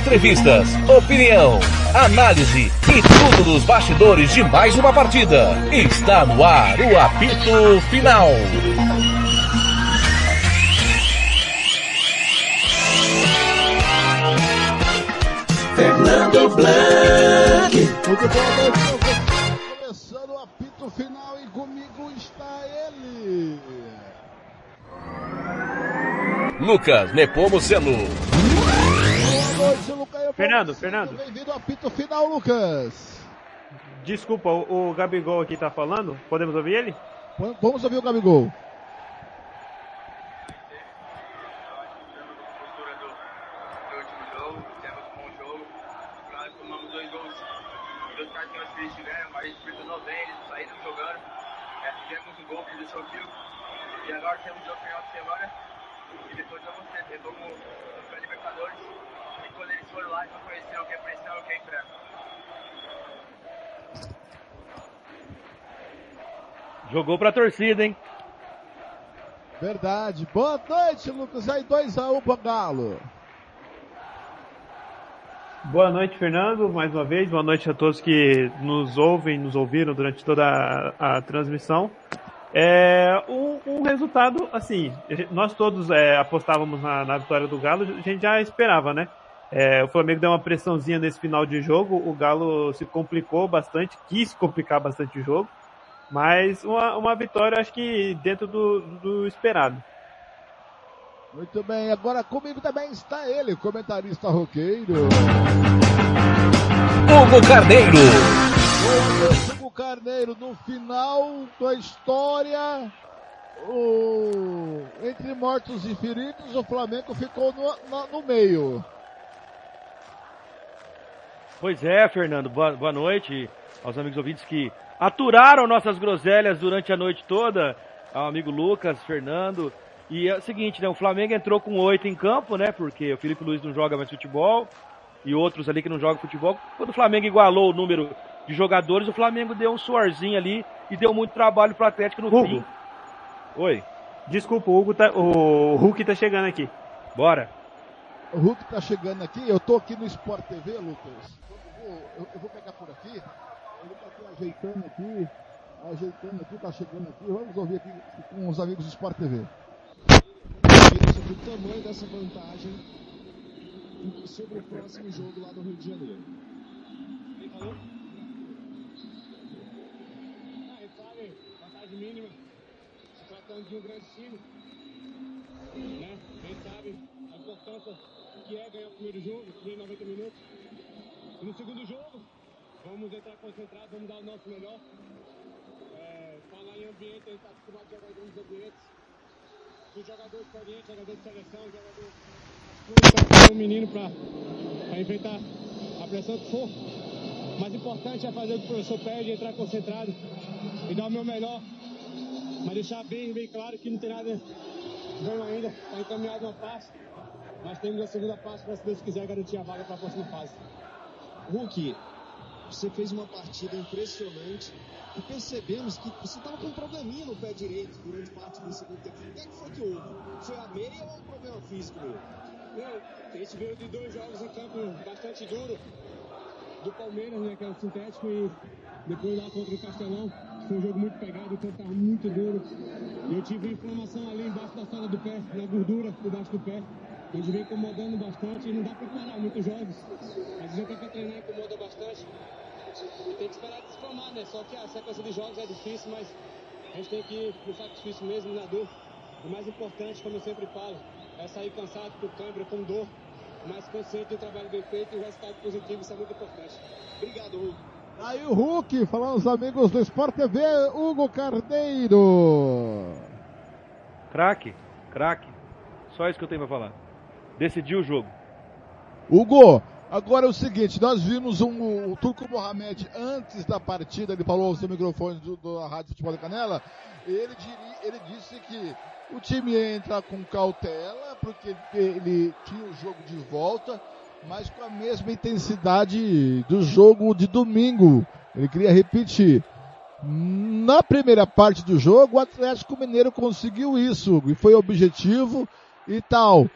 Entrevistas, opinião, análise e tudo dos bastidores de mais uma partida. Está no ar o apito final. Fernando Blanc. Começando o apito final e comigo está ele. Lucas Nepomuceno. Lucas. Fernando, Fernando. Bem-vindo ao apito final, Lucas. Desculpa, o, o Gabigol aqui tá falando. Podemos ouvir ele? Vamos ouvir o Gabigol. postura do, do último jogo, fizemos um bom jogo. Claro, tomamos dois gols, dois cartões que eles tiveram, mas a gente pressionou bem, eles saíram jogando. É, fizemos um gol que deixou o fio. E agora temos o final de semana. E depois vamos ter, ter como para Libertadores. E eles vão conhecer o que é pressão e o que é. Jogou pra torcida, hein? Verdade. Boa noite, Lucas. Aí 2x1 pro Galo. Boa noite, Fernando, mais uma vez. Boa noite a todos que nos ouvem, nos ouviram durante toda a, a transmissão. É, um, um resultado, assim, nós todos é, apostávamos na, na vitória do Galo, a gente já esperava, né? É, o Flamengo deu uma pressãozinha nesse final de jogo, o Galo se complicou bastante, quis complicar bastante o jogo, mas uma, uma vitória, acho que dentro do, do esperado. Muito bem, agora comigo também está ele, comentarista roqueiro. Hugo Carneiro. Hugo Carneiro. No final da história, o... entre mortos e feridos, o Flamengo ficou no, no, no meio. Pois é, Fernando. Boa, boa noite aos amigos ouvintes que aturaram nossas groselhas durante a noite toda. Ao amigo Lucas, Fernando. E é o seguinte, né? O Flamengo entrou com oito em campo, né? Porque o Felipe Luiz não joga mais futebol. E outros ali que não jogam futebol. Quando o Flamengo igualou o número de jogadores, o Flamengo deu um suorzinho ali e deu muito trabalho pro Atlético no Hugo. fim. Oi, Desculpa, o, Hugo tá, o Hulk tá chegando aqui. bora. O Hulk tá chegando aqui, eu tô aqui no Sport TV, Lucas. Eu vou, eu- eu vou pegar por aqui. Ele tá aqui ajeitando aqui, ajeitando aqui, tá chegando aqui. Vamos ouvir aqui com os amigos do Sport TV. sobre o tamanho dessa vantagem sobre o próximo jogo lá do Rio de Janeiro. Quem falou? Ah, gente sabe, vantagem mínima, se tratando de um grande time. Né? Gente sabe importância que é ganhar o primeiro jogo, primeiros 90 minutos. No segundo jogo, vamos entrar concentrados, vamos dar o nosso melhor. É, falar em ambiente, a gente está acostumado a jogar em grandes ambientes do jogador experiente, jogador de seleção, para um menino para enfrentar a pressão que for. Mas o importante é fazer o que o professor pede, entrar concentrado e dar o meu melhor. Mas deixar bem, bem claro que não tem nada ganho ainda, está encaminhado uma passe. Mas temos a segunda passe para, se Deus quiser, garantir a vaga para a próxima fase. Hulk, você fez uma partida impressionante e percebemos que você estava com um probleminha no pé direito durante parte do segundo tempo. O que, é que foi que houve? Foi a meia ou um problema físico? meu? Não, a gente veio de dois jogos em campo bastante duro do Palmeiras, né, que é o sintético, e depois lá contra o Castelão. Foi um jogo muito pegado, o campo estava muito duro. Eu tive inflamação ali embaixo da sola do pé, na gordura debaixo do pé. Onde vem incomodando bastante e não dá para parar muitos jogos. Às vezes eu tenho que treinar incomoda bastante. E tem que esperar desfamar, né? Só que a sequência de jogos é difícil, mas a gente tem que ir no sacrifício mesmo, na dor. O mais importante, como eu sempre falo, é sair cansado por câimbra, com dor, mas consciente do trabalho bem feito e o resultado positivo, isso é muito importante. Obrigado, Hulk. Aí o Hulk, falando os amigos do Sport TV, Hugo Carneiro. Craque, craque. Só isso que eu tenho pra falar. Decidiu o jogo. Hugo, agora é o seguinte, nós vimos um, o Turco Mohamed antes da partida, ele falou aos microfones do, da Rádio Futebol da Canela, ele, diri- ele disse que o time ia entrar com cautela, porque ele tinha o jogo de volta, mas com a mesma intensidade do jogo de domingo. Ele queria repetir. Na primeira parte do jogo, o Atlético Mineiro conseguiu isso, e foi objetivo e tal.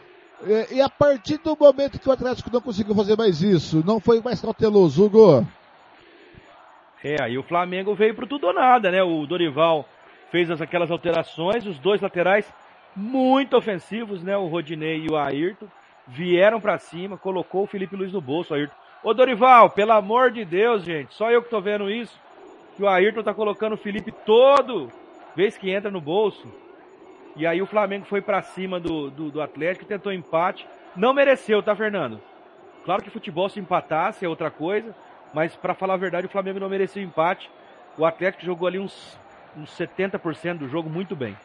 E, e, a partir do momento que o Atlético não conseguiu fazer mais isso, não foi mais cauteloso, Hugo? É, aí o Flamengo veio pro tudo ou nada, né? O Dorival fez as, aquelas alterações, os dois laterais muito ofensivos, né? O Rodinei e o Ayrton vieram para cima, colocou o Felipe Luiz no bolso, Ayrton. Ô Dorival, pelo amor de Deus, gente, só eu que tô vendo isso. Que o Ayrton tá colocando o Felipe todo vez que entra no bolso. E aí o Flamengo foi para cima do, do, do Atlético, tentou empate. Não mereceu, tá, Fernando? Claro que futebol se empatasse é outra coisa, mas para falar a verdade, o Flamengo não mereceu empate. O Atlético jogou ali uns, uns 70% do jogo muito bem.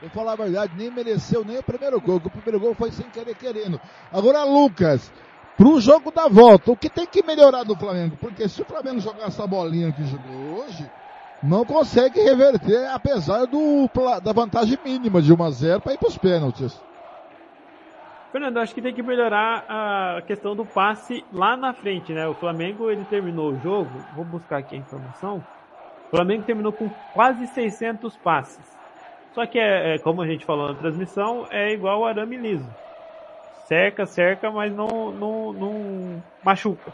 Vou falar a verdade, nem mereceu nem o primeiro gol, o primeiro gol foi sem querer querendo. Agora, Lucas, pro jogo da volta, o que tem que melhorar do Flamengo? Porque se o Flamengo jogar essa bolinha que jogou hoje, não consegue reverter, apesar do, da vantagem mínima de 1 a 0 para ir para os pênaltis. Fernando, acho que tem que melhorar a questão do passe lá na frente, né? O Flamengo ele terminou o jogo, vou buscar aqui a informação. O Flamengo terminou com quase 600 passes. Só que é, é como a gente falou na transmissão, é igual o arame liso. Cerca, cerca, mas não, não, não machuca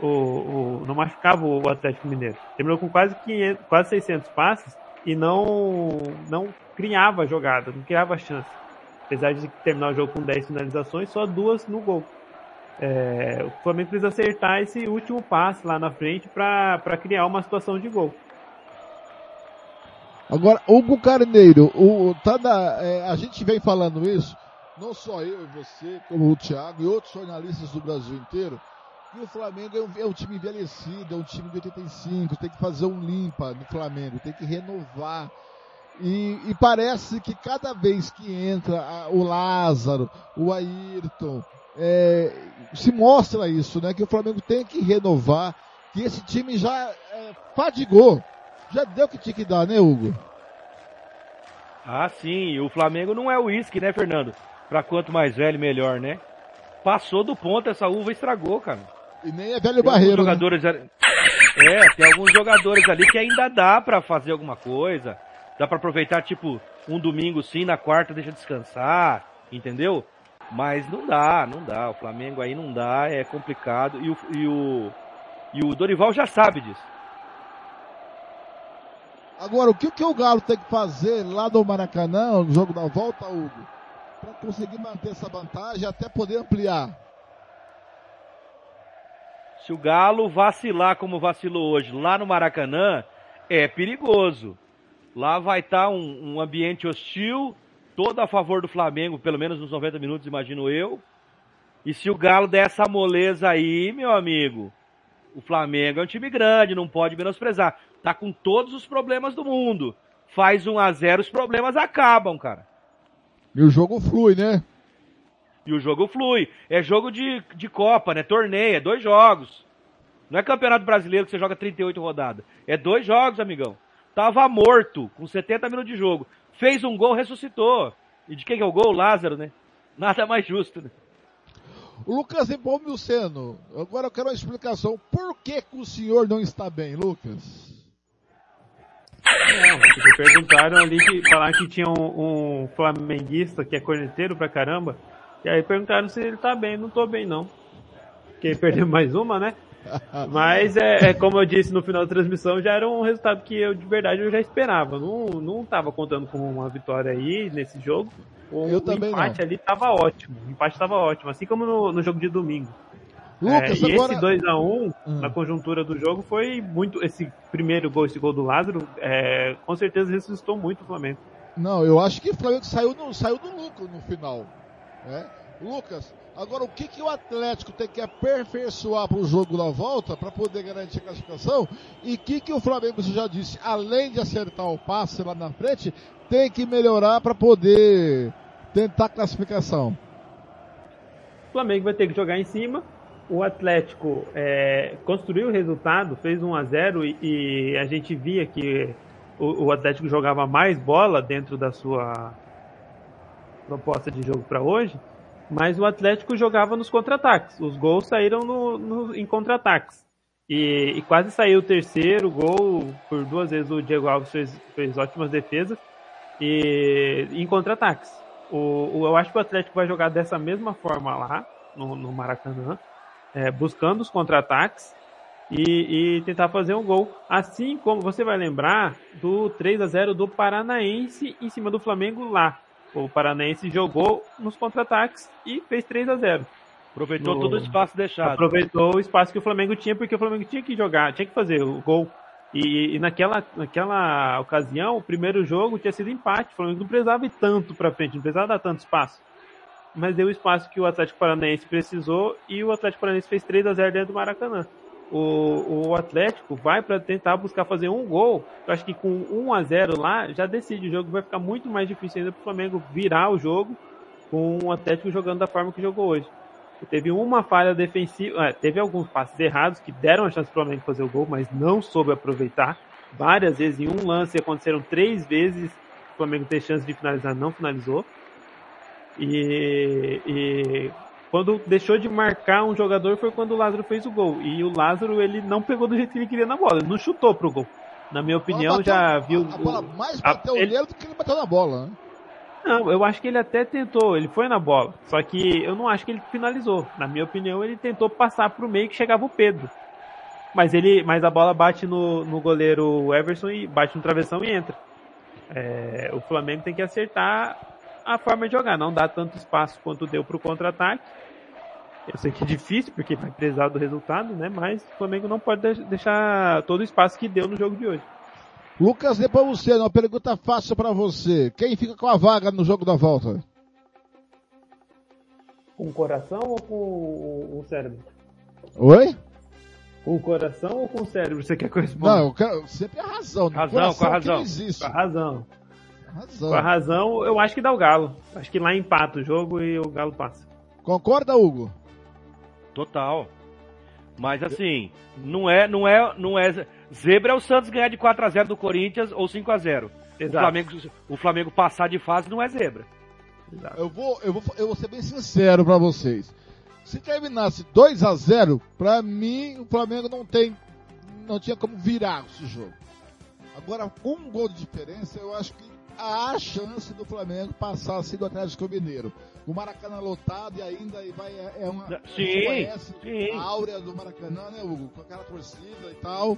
o, o, não machucava o Atlético Mineiro. Terminou com quase 500, quase 600 passes e não, não criava jogada, não criava chance. Apesar de terminar o jogo com 10 finalizações, só duas no gol. É, o Flamengo precisa acertar esse último passe lá na frente para criar uma situação de gol. Agora, Hugo Carneiro, o, tá na, é, a gente vem falando isso, não só eu e você, como o Thiago e outros jornalistas do Brasil inteiro, e o Flamengo é um, é um, time envelhecido, é um time de 85, tem que fazer um limpa no Flamengo, tem que renovar. E, e parece que cada vez que entra a, o Lázaro, o Ayrton, é, se mostra isso, né? Que o Flamengo tem que renovar, que esse time já é, fadigou. Já deu o que tinha que dar, né, Hugo? Ah, sim. O Flamengo não é uísque, né, Fernando? Pra quanto mais velho, melhor, né? Passou do ponto, essa uva estragou, cara. E nem é velho barreiro. Né? Jogadores né? É, tem alguns jogadores ali que ainda dá para fazer alguma coisa. Dá para aproveitar, tipo, um domingo sim, na quarta deixa descansar, entendeu? Mas não dá, não dá. O Flamengo aí não dá, é complicado. E o, e o, e o Dorival já sabe disso. Agora, o que, que o Galo tem que fazer lá no Maracanã, no jogo da volta, Hugo? Para conseguir manter essa vantagem até poder ampliar? Se o Galo vacilar como vacilou hoje lá no Maracanã, é perigoso. Lá vai estar tá um, um ambiente hostil, todo a favor do Flamengo, pelo menos nos 90 minutos, imagino eu. E se o Galo der essa moleza aí, meu amigo, o Flamengo é um time grande, não pode menosprezar. Tá com todos os problemas do mundo. Faz 1 a 0 os problemas acabam, cara. E o jogo flui, né? E o jogo flui. É jogo de, de Copa, né? Torneio, é dois jogos. Não é campeonato brasileiro que você joga 38 rodadas. É dois jogos, amigão. Tava morto, com 70 minutos de jogo. Fez um gol, ressuscitou. E de quem que é o gol? Lázaro, né? Nada mais justo, né? Lucas Seno, agora eu quero uma explicação. Por que, que o senhor não está bem, Lucas? Não, porque perguntaram ali que falaram que tinha um, um flamenguista que é corneteiro pra caramba e aí perguntaram se ele tá bem. Não tô bem, não. Porque perdeu mais uma, né? Mas é, é, como eu disse no final da transmissão, já era um resultado que eu de verdade eu já esperava. Não, não tava contando com uma vitória aí nesse jogo. O, eu também o empate não. ali tava ótimo. O empate tava ótimo, assim como no, no jogo de domingo. Lucas, é, e agora... esse 2x1, um, hum. na conjuntura do jogo, foi muito. Esse primeiro gol, esse gol do Lázaro, é, com certeza ressuscitou muito o Flamengo. Não, eu acho que o Flamengo saiu, no, saiu do lucro no final. Né? Lucas, agora o que, que o Atlético tem que aperfeiçoar para o jogo da volta para poder garantir a classificação? E o que, que o Flamengo, você já disse, além de acertar o passe lá na frente, tem que melhorar para poder tentar a classificação? O Flamengo vai ter que jogar em cima. O Atlético é, construiu o resultado, fez 1 a 0 e, e a gente via que o, o Atlético jogava mais bola dentro da sua proposta de jogo para hoje, mas o Atlético jogava nos contra-ataques. Os gols saíram no, no, em contra-ataques. E, e, quase saiu o terceiro gol, por duas vezes o Diego Alves fez, fez ótimas defesas, e em contra-ataques. O, o, eu acho que o Atlético vai jogar dessa mesma forma lá, no, no Maracanã, é, buscando os contra-ataques e, e, tentar fazer um gol. Assim como você vai lembrar do 3 a 0 do Paranaense em cima do Flamengo lá. O Paranaense jogou nos contra-ataques e fez 3 a 0 Aproveitou no... todo o espaço deixado. Aproveitou o espaço que o Flamengo tinha, porque o Flamengo tinha que jogar, tinha que fazer o gol. E, e naquela, naquela ocasião, o primeiro jogo tinha sido empate. O Flamengo não precisava ir tanto para frente, não precisava dar tanto espaço. Mas deu o espaço que o Atlético Paranaense precisou e o Atlético Paranaense fez 3 a 0 dentro do Maracanã. O, o Atlético vai para tentar buscar fazer um gol. Eu acho que com 1 a 0 lá já decide o jogo. Vai ficar muito mais difícil ainda para o Flamengo virar o jogo com o Atlético jogando da forma que jogou hoje. Teve uma falha defensiva, é, teve alguns passes errados que deram a chance para o Flamengo fazer o gol, mas não soube aproveitar. Várias vezes, em um lance, aconteceram três vezes o Flamengo ter chance de finalizar, não finalizou. E, e quando deixou de marcar um jogador foi quando o Lázaro fez o gol. E o Lázaro ele não pegou do jeito que ele queria na bola, ele não chutou pro gol. Na minha opinião, bateu, já viu. A bola mais bateu a, ele, do que ele bateu na bola, né? Não, eu acho que ele até tentou, ele foi na bola. Só que eu não acho que ele finalizou. Na minha opinião, ele tentou passar pro meio que chegava o Pedro. Mas ele, mas a bola bate no, no goleiro Everson e bate no travessão e entra. É, o Flamengo tem que acertar a forma de jogar, não dá tanto espaço quanto deu pro contra-ataque. Eu sei que é difícil, porque vai precisar do resultado, né? Mas o Flamengo não pode deixar todo o espaço que deu no jogo de hoje. Lucas, depois você, uma pergunta fácil para você. Quem fica com a vaga no jogo da volta? Com o coração ou com o cérebro? Oi? Com o coração ou com o cérebro? Você quer que eu responda? Não, eu quero sempre a razão. Razão, com a razão. Com a razão. Razão. Com a razão, eu acho que dá o Galo. Acho que lá empata o jogo e o Galo passa. Concorda, Hugo? Total. Mas assim, não é, não é, não é. Zebra é o Santos ganhar de 4 a 0 do Corinthians ou 5 a 0 o Flamengo, o Flamengo passar de fase não é zebra. Eu vou, eu vou, eu vou ser bem sincero para vocês. Se terminasse 2 a 0 para mim o Flamengo não tem, não tinha como virar esse jogo. Agora, com um gol de diferença, eu acho que há chance do Flamengo passar assim do Atlético Mineiro. O Maracanã lotado e ainda vai, é, é uma. Sim, sim. A áurea do Maracanã, né, Hugo? Com aquela torcida e tal.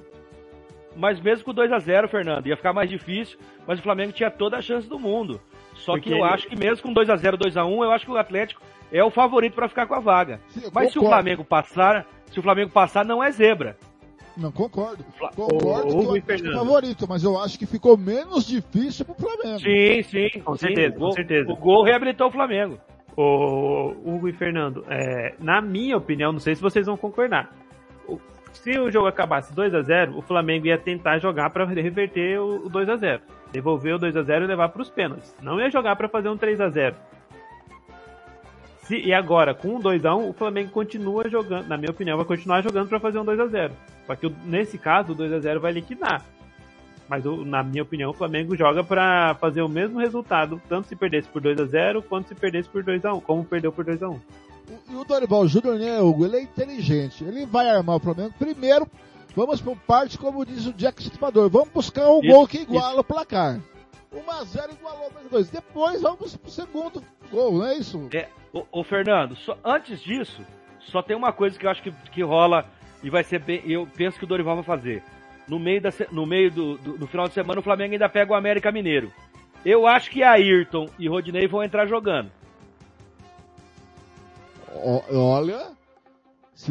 Mas mesmo com 2 a 0 Fernando, ia ficar mais difícil, mas o Flamengo tinha toda a chance do mundo. Só Porque... que eu acho que mesmo com 2 a 0 2 a 1 eu acho que o Atlético é o favorito para ficar com a vaga. Sim, mas concordo. se o Flamengo passar, se o Flamengo passar, não é zebra. Não, concordo. Concordo o, o, que o é o favorito, mas eu acho que ficou menos difícil pro Flamengo. Sim, sim, com certeza, sim, com certeza. O gol reabilitou o Flamengo. O Hugo e Fernando, é, na minha opinião, não sei se vocês vão concordar. Se o jogo acabasse 2 a 0 o Flamengo ia tentar jogar para reverter o 2 a 0 Devolver o 2 a 0 e levar para os pênaltis. Não ia jogar para fazer um 3 a 0 se, e agora, com um 2x1, o Flamengo continua jogando, na minha opinião, vai continuar jogando para fazer um 2x0. Só que nesse caso, o 2x0 vai liquidar. Mas na minha opinião, o Flamengo joga para fazer o mesmo resultado, tanto se perdesse por 2 a 0 quanto se perdesse por 2 a 1 como perdeu por 2 a 1 E o Dorival Júnior, né, Hugo? Ele é inteligente. Ele vai armar o Flamengo. Primeiro, vamos por parte, como diz o Jack Stripador, vamos buscar o um gol que iguala isso. o placar. 1x0 igualou 2 Depois vamos pro segundo gol, não é isso? É, ô, ô Fernando, só, antes disso, só tem uma coisa que eu acho que, que rola e vai ser bem. Eu penso que o Dorival vai fazer. No meio, da, no meio do, do, do final de semana, o Flamengo ainda pega o América Mineiro. Eu acho que Ayrton e Rodinei vão entrar jogando. Olha.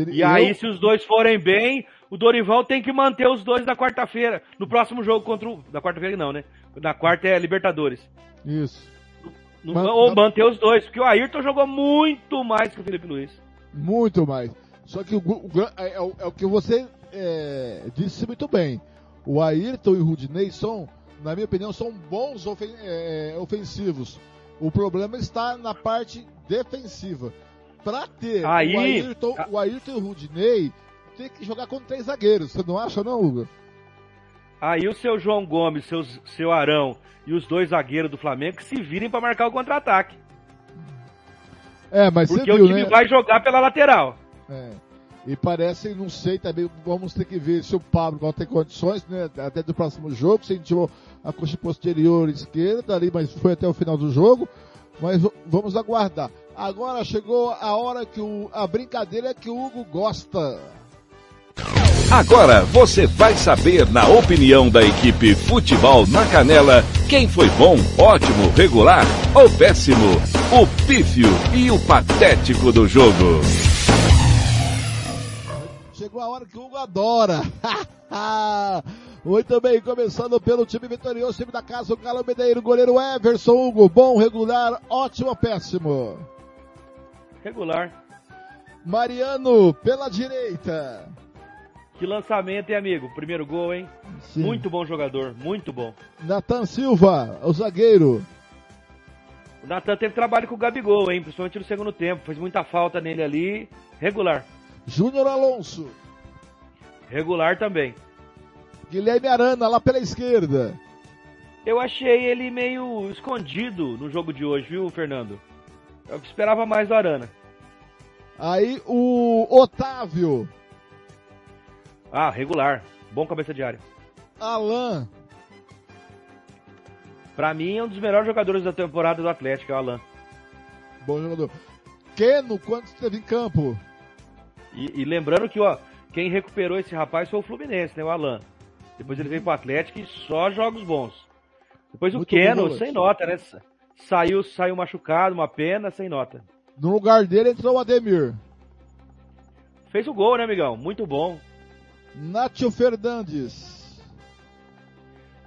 E eu... aí, se os dois forem bem, o Dorival tem que manter os dois da quarta-feira. No próximo jogo contra o. Da quarta-feira não, né? Na quarta é Libertadores. Isso. No, Man, ou manter os dois, porque o Ayrton jogou muito mais que o Felipe Luiz. Muito mais. Só que o, o é, é, é, o que você é, disse muito bem. O Ayrton e o Rudinei são, na minha opinião, são bons ofen é, ofensivos. O problema está na parte defensiva. Para ter Aí, o, Ayrton, o Ayrton e o Rudinei, tem que jogar com três zagueiros. Você não acha, não, Hugo? Aí o seu João Gomes, seu, seu Arão e os dois zagueiros do Flamengo que se virem para marcar o contra-ataque. É, mas Porque viu, o time né? vai jogar pela lateral. É. E parece, não sei também, vamos ter que ver se o Pablo vai ter condições, né? Até do próximo jogo, sentiu a coxa posterior esquerda ali, mas foi até o final do jogo. Mas vamos aguardar. Agora chegou a hora que o, a brincadeira que o Hugo gosta. Agora você vai saber, na opinião da equipe Futebol na Canela, quem foi bom, ótimo, regular ou péssimo, o pífio e o patético do jogo. Chegou a hora que o Hugo adora. Muito bem, começando pelo time vitorioso, time da casa, o Galo Medeiro, goleiro Everson Hugo, bom, regular, ótimo, péssimo. Regular. Mariano, pela direita. Que lançamento, hein, amigo? Primeiro gol, hein? Sim. Muito bom jogador, muito bom. Natan Silva, o zagueiro. O Natan teve trabalho com o Gabigol, hein? Principalmente no segundo tempo. Fez muita falta nele ali. Regular. Júnior Alonso. Regular também. Guilherme Arana, lá pela esquerda. Eu achei ele meio escondido no jogo de hoje, viu, Fernando? Eu esperava mais do Arana. Aí o Otávio. Ah, regular. Bom cabeça de área. Alan. Pra mim é um dos melhores jogadores da temporada do Atlético, é o Alan. Bom jogador. Keno, quando esteve em campo? E, e, lembrando que, ó, quem recuperou esse rapaz foi o Fluminense, né, o Alan. Depois ele veio pro Atlético e só jogos bons. Depois o Muito Keno, sem nota, né? Saiu, saiu machucado, uma pena, sem nota. No lugar dele entrou o Ademir. Fez o gol, né, amigão? Muito bom. Nátio Fernandes.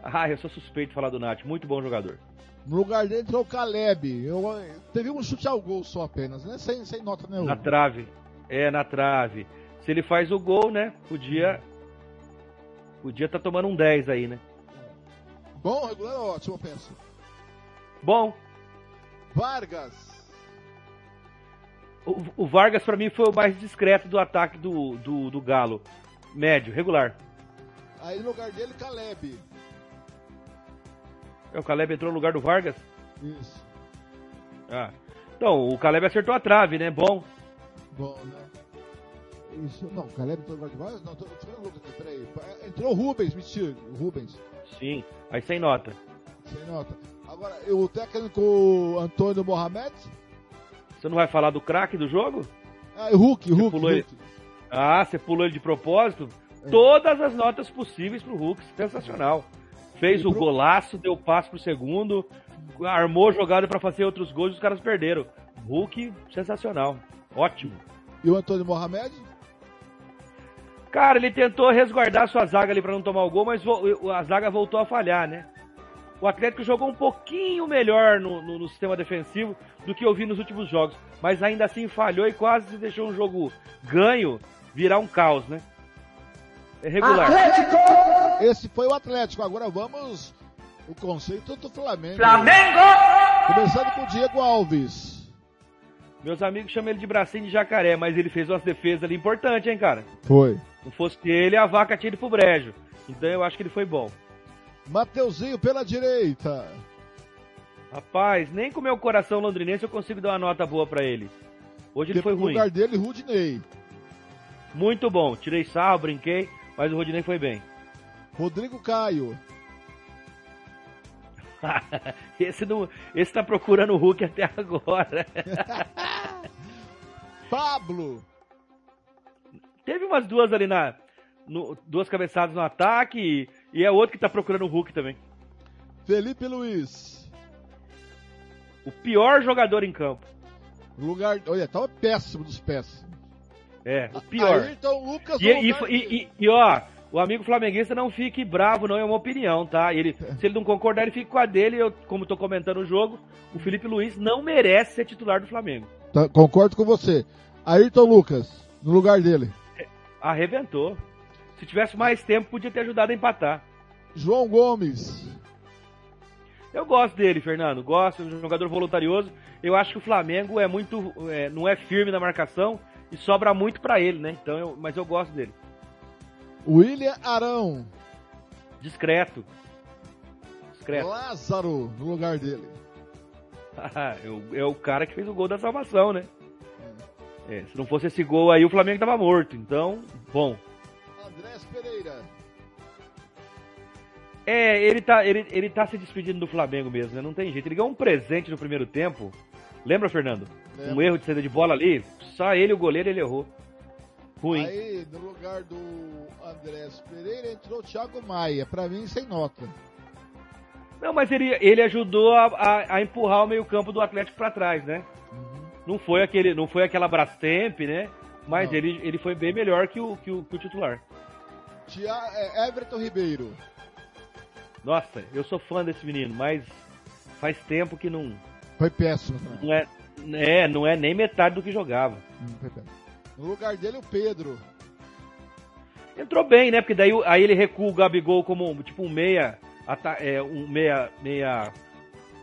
Ah, eu sou suspeito de falar do Nath. Muito bom jogador. No lugar dele entrou o Caleb. Eu, teve um chute ao gol só apenas, né? Sem, sem nota nenhuma. Na trave. É, na trave. Se ele faz o gol, né? Podia. Podia estar tá tomando um 10 aí, né? Bom, regular ótimo, eu penso. Bom. Vargas. O, o Vargas, para mim, foi o mais discreto do ataque do, do, do Galo. Médio, regular. Aí no lugar dele, Caleb. É, o Caleb entrou no lugar do Vargas? Isso. Ah. Então, o Caleb acertou a trave, né? Bom. Bom, né? Isso, não, o Caleb entrou no Vargas? Não, tô, tô vendo aqui, peraí. Entrou o Rubens, mentira, o Rubens. Sim, aí sem nota. Sem nota. Agora, o técnico Antônio Mohamed? Você não vai falar do craque do jogo? Ah, o Hulk, Hulk, Hulk. Ele... Ah, você pulou ele de propósito? É. Todas as notas possíveis pro Hulk, sensacional. Fez e o pro... golaço, deu passo pro segundo, armou jogada para fazer outros gols e os caras perderam. Hulk, sensacional. Ótimo. E o Antônio Mohamed? Cara, ele tentou resguardar sua zaga ali para não tomar o gol, mas a zaga voltou a falhar, né? O Atlético jogou um pouquinho melhor no, no, no, sistema defensivo do que eu vi nos últimos jogos, mas ainda assim falhou e quase deixou um jogo ganho virar um caos, né? É regular. Atlético! Esse foi o Atlético. Agora vamos o conceito do Flamengo. Flamengo! Começando com o Diego Alves. Meus amigos chamam ele de bracinho de jacaré, mas ele fez umas defesas ali importantes, hein, cara? Foi. Não fosse ele, a vaca tinha ido pro brejo. Então eu acho que ele foi bom. Mateuzinho pela direita. Rapaz, nem com meu coração londrinense eu consigo dar uma nota boa para ele. Hoje ele foi ruim. No lugar dele, Rudney. Muito bom. Tirei sarro, brinquei, mas o Rodinei foi bem. Rodrigo Caio. esse, não, esse tá procurando o Hulk até agora. Pablo. Teve umas duas ali na. No, duas cabeçadas no ataque e, e é outro que tá procurando o Hulk também. Felipe Luiz. O pior jogador em campo. Lugar. Olha, tava péssimo dos pés. É, o pior. Ayrton Lucas e, e, e, e, ó, o amigo flamenguista não fique bravo, não é uma opinião, tá? Ele, se ele não concordar, ele fica com a dele. Eu, como tô comentando o jogo, o Felipe Luiz não merece ser titular do Flamengo. Tá, concordo com você. Ayrton Lucas, no lugar dele. Arrebentou. Se tivesse mais tempo, podia ter ajudado a empatar. João Gomes. Eu gosto dele, Fernando. Gosto, é um jogador voluntarioso. Eu acho que o Flamengo é muito. É, não é firme na marcação e sobra muito para ele, né? Então, eu, mas eu gosto dele. William Arão. Discreto. Discreto. Lázaro no lugar dele. é, é o cara que fez o gol da salvação, né? É, se não fosse esse gol aí, o Flamengo tava morto. Então, bom. Andrés Pereira. É, ele tá, ele, ele tá se despedindo do Flamengo mesmo, né? Não tem jeito. Ele ganhou um presente no primeiro tempo. Lembra, Fernando? Lembro. Um erro de saída de bola ali. Só ele, o goleiro, ele errou. Ruim. Aí, no lugar do Andrés Pereira, entrou o Thiago Maia. Pra mim, sem nota. Não, mas ele, ele ajudou a, a, a empurrar o meio-campo do Atlético pra trás, né? Não foi aquele, não foi aquela Brastemp, né? Mas Não. ele, ele foi bem melhor que o, que o, que o titular. Tia, é, Everton Ribeiro. Nossa, eu sou fã desse menino, mas faz tempo que não, Foi péssimo também. não é, é, não é nem metade do que jogava. No lugar dele, o Pedro. Entrou bem, né? Porque daí aí ele recua o Gabigol como tipo um meia, é, um meia, meia,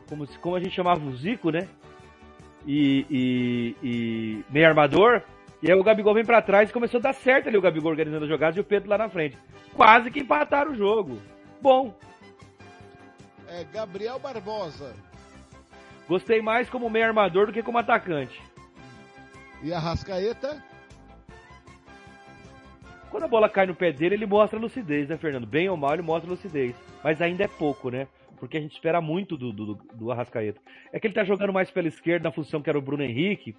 como, como a gente chamava o Zico, né? E, e, e meia armador. E aí o Gabigol vem pra trás e começou a dar certo ali o Gabigol organizando as jogadas e o Pedro lá na frente. Quase que empataram o jogo. Bom, É, Gabriel Barbosa. gostei mais como meia armador do que como atacante. E a Rascaeta. Quando a bola cai no pé dele, ele mostra lucidez, né, Fernando? Bem ou mal, ele mostra lucidez. Mas ainda é pouco, né? Porque a gente espera muito do, do, do Arrascaeta. É que ele tá jogando mais pela esquerda na função que era o Bruno Henrique.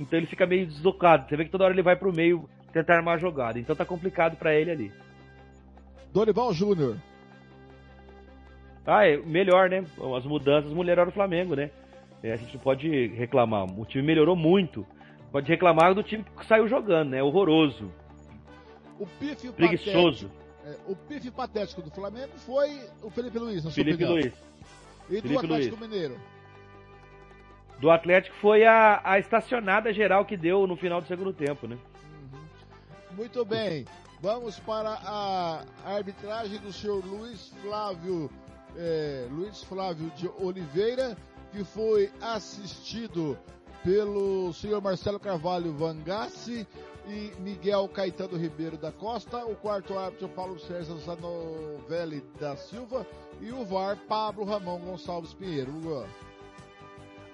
Então ele fica meio deslocado. Você vê que toda hora ele vai pro meio tentar armar a jogada. Então tá complicado pra ele ali. Dorival Júnior. Ah, é melhor, né? As mudanças melhoraram o Flamengo, né? É, a gente não pode reclamar. O time melhorou muito. Pode reclamar do time que saiu jogando, né? Horroroso. O pífio Preguiçoso. patético. É, o pífio patético do Flamengo foi o Felipe Luiz, na sua Felipe opinião. Luiz. E do Felipe Atlético Mineiro. do Atlético foi a, a estacionada geral que deu no final do segundo tempo, né? Muito bem. Vamos para a arbitragem do senhor Luiz Flávio, é, Luiz Flávio de Oliveira, que foi assistido pelo senhor Marcelo Carvalho Vangassi e Miguel Caetano Ribeiro da Costa, o quarto árbitro Paulo César Zanovelli da Silva e o VAR Pablo Ramon Gonçalves Pinheiro.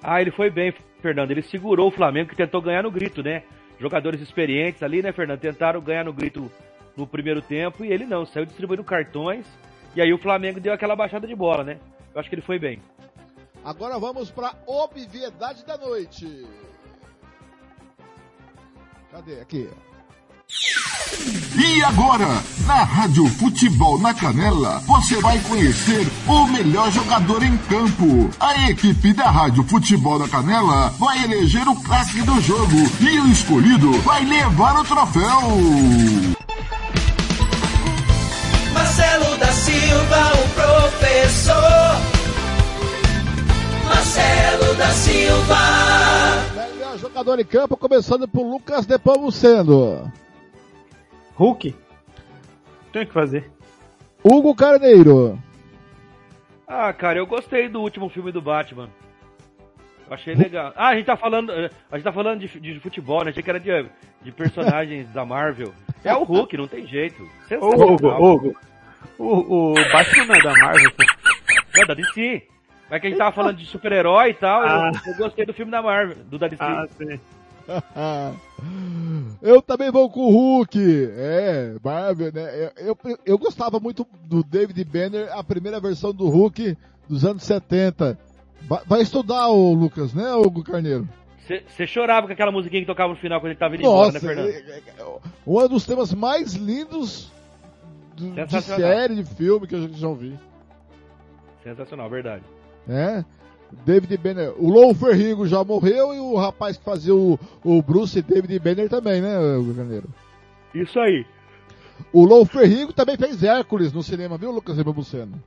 Ah, ele foi bem, Fernando. Ele segurou o Flamengo que tentou ganhar no grito, né? Jogadores experientes ali, né, Fernando? Tentaram ganhar no grito no primeiro tempo e ele não, saiu distribuindo cartões. E aí o Flamengo deu aquela baixada de bola, né? Eu acho que ele foi bem. Agora vamos para obviedade da noite. Cadê? Aqui. E agora, na Rádio Futebol na Canela, você vai conhecer o melhor jogador em campo. A equipe da Rádio Futebol na Canela vai eleger o craque do jogo e o escolhido vai levar o troféu. Marcelo da Silva, o professor. Marcelo da Silva. Melhor jogador em campo, começando por Lucas Nepomuceno. Hulk? Tem o que fazer. Hugo Carneiro. Ah, cara, eu gostei do último filme do Batman. Achei legal. Ah, a gente tá falando, eh, a gente tá falando de, de futebol, né? Achei que era de, de personagens da Marvel. É o Hulk, não tem jeito. Ô. Hugo, Hugo. O, o Batman não é da Marvel. pô. Não, da DC. Mas que a gente tava falando de super-herói e tal, eu- Ah. eu, gostei do filme da Marvel, do da DC. Ah, sim. eu também vou com o Hulk. É, Marvel, né? Eu, eu, eu gostava muito do David Banner, a primeira versão do Hulk dos anos 70. Vai, vai estudar o Lucas, né, Hugo Carneiro? Você chorava com aquela musiquinha que tocava no final quando ele tava indo embora, né, Nossa, Fernando? é- é- um dos temas mais lindos do- de série, de filme que eu já ouvi. Sensacional, verdade. Né? David Banner, o Lou Ferrigo já morreu e o rapaz que fazia o, o Bruce David Banner também, né, Hugo Carneiro? Isso aí. O Lou Ferrigo também fez Hércules no cinema, viu, Lucas Nepomuceno?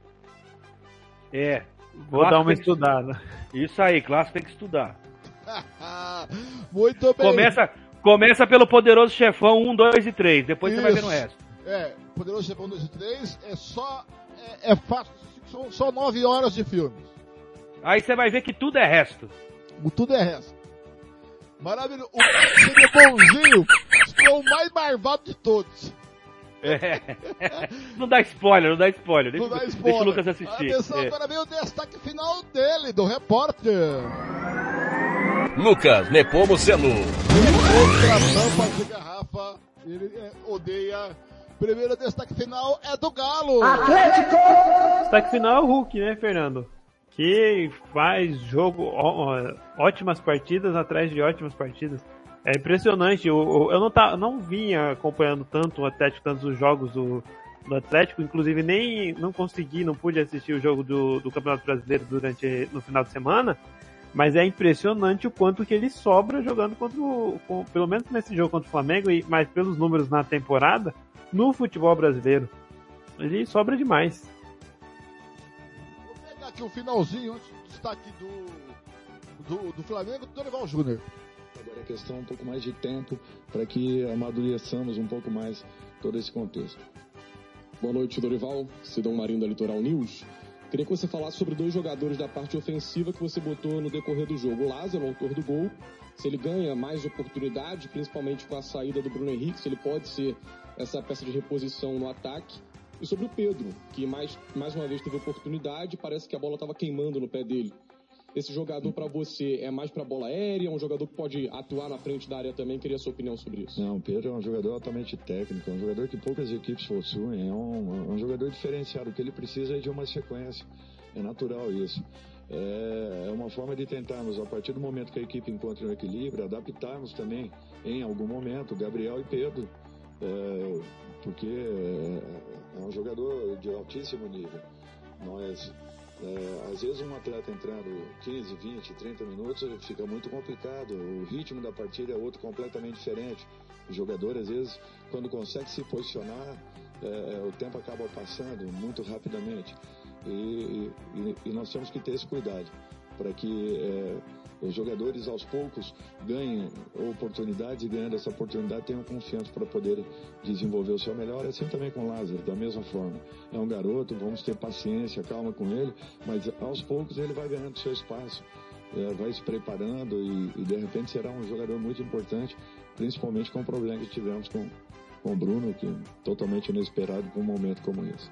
É. Vou dar uma que- estudada. Isso aí, clássico tem que estudar. Muito bem. Começa, começa pelo poderoso chefão 1, 2 e 3, depois você vai ver no Isso. resto. É, Poderoso Chefão 2 e 3 é só, é, é fácil, são só nove horas de filmes. Aí você vai ver que tudo é resto. O tudo é resto. Maravilhoso. O seria bonzinho, foi o mais marvado de todos. É. Não dá spoiler, não dá spoiler. Não Deixa, dá deixa spoiler. o Lucas assistir. Atenção, É. agora vem o destaque final dele, do repórter. Lucas Nepomuceno. Outra tampa de garrafa, ele é, odeia Primeiro destaque final é do Galo. Atlético! Destaque final é o Hulk, né, Fernando? Que faz jogo, ótimas partidas atrás de ótimas partidas. É impressionante. Eu, eu não, tá, não vinha acompanhando tanto o Atlético, tantos os jogos do, do Atlético, inclusive nem não consegui, não pude assistir o jogo do, do Campeonato Brasileiro durante no final de semana, mas é impressionante o quanto que ele sobra jogando contra o, com, pelo menos nesse jogo contra o Flamengo e mais pelos números na temporada no futebol brasileiro. Ele sobra demais. Aqui o finalzinho antes do destaque do, do, do Flamengo, do Dorival Júnior. Agora é questão um pouco mais de tempo para que amadureçamos um pouco mais todo esse contexto. Boa noite, Dorival. Sidão Marinho da Litoral News. Queria que você falasse sobre dois jogadores da parte ofensiva que você botou no decorrer do jogo. O Lázaro, autor do gol, se ele ganha mais oportunidade, principalmente com a saída do Bruno Henrique, se ele pode ser essa peça de reposição no ataque. E sobre o Pedro, que mais, mais uma vez teve oportunidade, parece que a bola estava queimando no pé dele. Esse jogador para você é mais para bola aérea, é um jogador que pode atuar na frente da área também? Queria a sua opinião sobre isso. Não, o Pedro é um jogador altamente técnico, é um jogador que poucas equipes possuem, é um, é um jogador diferenciado. O que ele precisa é de uma sequência. É natural isso. É, é uma forma de tentarmos, a partir do momento que a equipe encontra um equilíbrio, adaptarmos também, em algum momento, Gabriel e Pedro. É, porque é, é um jogador de altíssimo nível. Nós é, às vezes um atleta entrando 15, 20, 30 minutos fica muito complicado. O ritmo da partida é outro completamente diferente. O jogador, às vezes, quando consegue se posicionar, é, é o tempo acaba passando muito rapidamente. E, e, e, nós temos que ter esse cuidado para que é, os jogadores aos poucos ganhem oportunidades e ganhando essa oportunidade tenham confiança para poder desenvolver o seu melhor. Assim também com o Lázaro, da mesma forma. É um garoto, vamos ter paciência, calma com ele, mas aos poucos ele vai ganhando seu espaço, é, vai se preparando e, e, de repente será um jogador muito importante, principalmente com o problema que tivemos com, com o Bruno, que é totalmente inesperado para um momento como esse.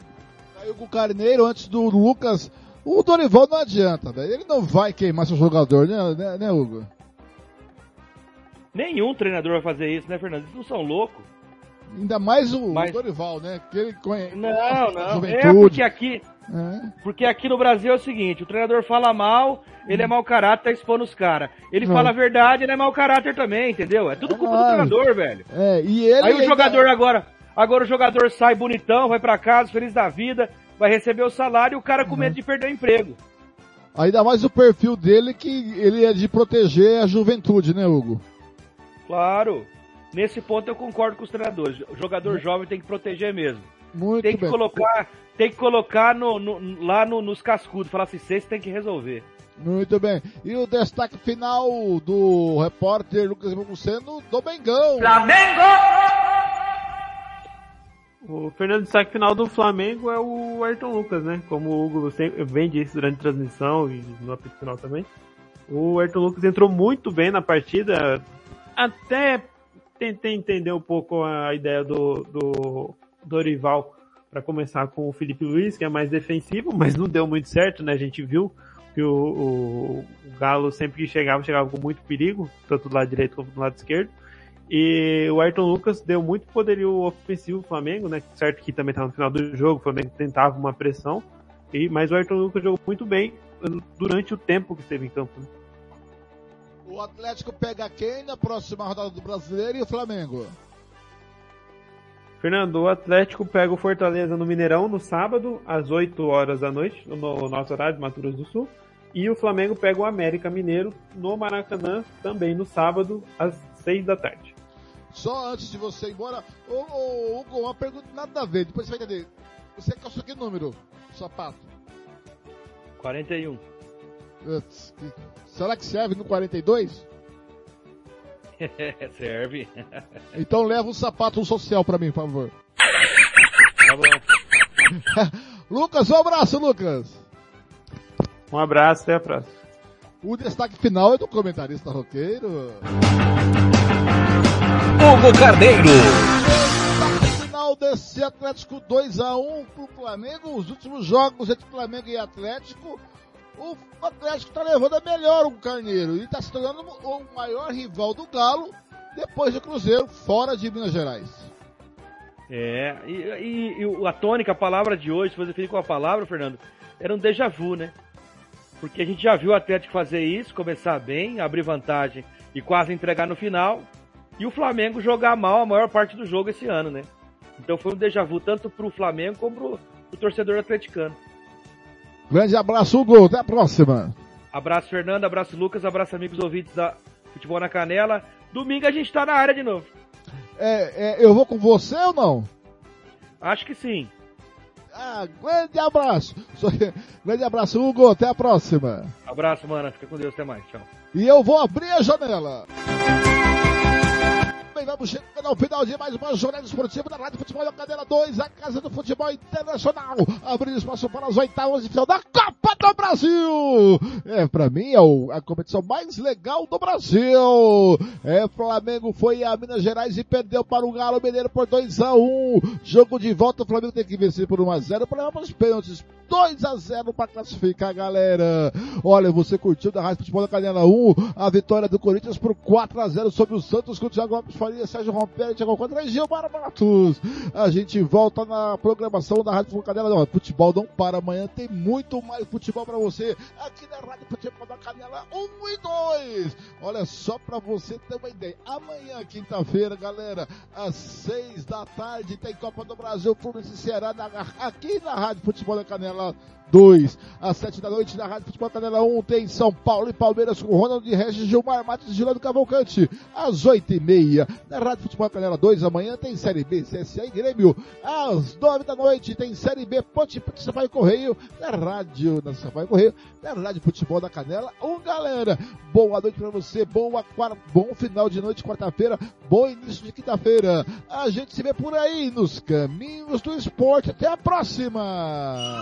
Caiu com o Carneiro antes do Lucas o Dorival não adianta, velho. Ele não vai queimar seu jogador, né, né, né, Hugo? Nenhum treinador vai fazer isso, né, Fernando? Eles não são loucos. Ainda mais o Mas... Dorival, né? Que ele conhece. Não, não. É porque aqui. É. Porque aqui no Brasil é o seguinte: o treinador fala mal, ele é mau caráter, tá expondo os caras. Ele não. fala a verdade, ele é mau caráter também, entendeu? É tudo é culpa do treinador, velho. É, e ele. Aí o jogador agora. Agora o jogador sai bonitão, vai para casa, feliz da vida vai receber o salário e o cara com medo uhum. de perder o emprego. Ainda mais o perfil dele que ele é de proteger a juventude, né, Hugo? Claro. Nesse ponto eu concordo com os treinadores. O jogador jovem tem que proteger mesmo. Muito tem que bem. colocar, tem que colocar no, no, lá no, nos cascudos, falar assim, vocês tem que resolver. Muito bem. E o destaque final do repórter Lucas Nepomuceno do Mengão. Flamengo! O Fernando destaque final do Flamengo é o Ayrton Lucas, né? Como o Hugo bem disse durante a transmissão e no apito final também. O Ayrton Lucas entrou muito bem na partida. Até tentei entender um pouco a ideia do, do Dorival para começar com o Felipe Luiz, que é mais defensivo, mas não deu muito certo, né? A gente viu que o, o, o Galo sempre que chegava, chegava com muito perigo, tanto do lado direito como do lado esquerdo. E o Ayrton Lucas deu muito poderio ofensivo ao Flamengo, né? Certo que também estava no final do jogo, o Flamengo tentava uma pressão. E, mas o Ayrton Lucas jogou muito bem durante o tempo que esteve em campo. Né? O Atlético pega quem na próxima rodada do Brasileiro e o Flamengo? Fernando, o Atlético pega o Fortaleza no Mineirão no sábado, às 8 horas da noite, no nosso horário de Mato Grosso do Sul. E o Flamengo pega o América Mineiro no Maracanã, também no sábado, às 6 da tarde. Só antes de você ir embora, ô, ô, Hugo, uma pergunta nada a ver, depois você vai entender. Você calçou que número? Sapato? 41. Será que serve no 42? serve. então leva um sapato social pra mim, por favor. Tá bom. Lucas, um abraço, Lucas. Um abraço, até a próxima. O destaque final é do comentarista roqueiro. Hugo Carneiro. Final desse Atlético 2x1 pro Flamengo. Os últimos jogos entre Flamengo e Atlético. O Atlético está levando a melhor o Carneiro. E está se tornando o maior rival do Galo depois do Cruzeiro, fora de Minas Gerais. É, e, e, e a tônica, a palavra de hoje, se você definir com a palavra, Fernando, era um déjà vu, né? Porque a gente já viu o Atlético fazer isso, começar bem, abrir vantagem e quase entregar no final, e o Flamengo jogar mal a maior parte do jogo esse ano, né? Então foi um déjà vu tanto pro Flamengo como pro, pro torcedor atleticano. Grande abraço, Hugo. Até a próxima. Abraço, Fernando. Abraço, Lucas. Abraço, amigos ouvintes da Futebol na Canela. Domingo a gente tá na área de novo. É, é, eu vou com você ou não? Acho que sim. Ah, grande abraço. Grande abraço, Hugo. Até a próxima. Abraço, mano. Fica com Deus. Até mais. Tchau. E eu vou abrir a janela bem, vamos chegando ao final de mais uma jornada esportiva da Rádio Futebol da Cadeira 2, a Casa do Futebol Internacional, abrindo espaço para as oitavas de final da Copa do Brasil. É, para mim é a competição mais legal do Brasil. É, Flamengo foi a Minas Gerais e perdeu para o Galo Mineiro por 2 a 1 Jogo de volta, o Flamengo tem que vencer por 1 a 0 para levar para os pênaltis. 2 a 0 para classificar, galera. Olha, você curtiu da Rádio Futebol da Canela 1 a vitória do Corinthians por 4 a 0 sobre o Santos com o Thiago Lopes Faria, Sérgio Rompelli, Thiago Contra e Gilmar Matos. A gente volta na programação da Rádio Canela. Não, futebol não para amanhã, tem muito mais futebol para você aqui na Rádio Futebol da Canela 1 e 2. Olha só para você ter uma ideia. Amanhã, quinta-feira, galera, às 6 da tarde tem Copa do Brasil, Fluminense e Ceará na, aqui na Rádio Futebol da Canela 2. Às 7 da noite na Rádio Futebol Canela 1 tem São Paulo e Palmeiras com Ronald Regis, Gilmar Matos e Gilando Cavalcante. Às 8 e meia na Rádio Futebol Canela 2 amanhã tem Série B, CSA e Grêmio. Às 9 da noite tem Série B, Ponte Sampaio Correio na Rádio, na Sampaio Correio, na Rádio Futebol da Canela 1, galera. Boa noite pra você, boa, bom final de noite, quarta-feira, bom início de quinta-feira. A gente se vê por aí nos caminhos do esporte. Até a próxima!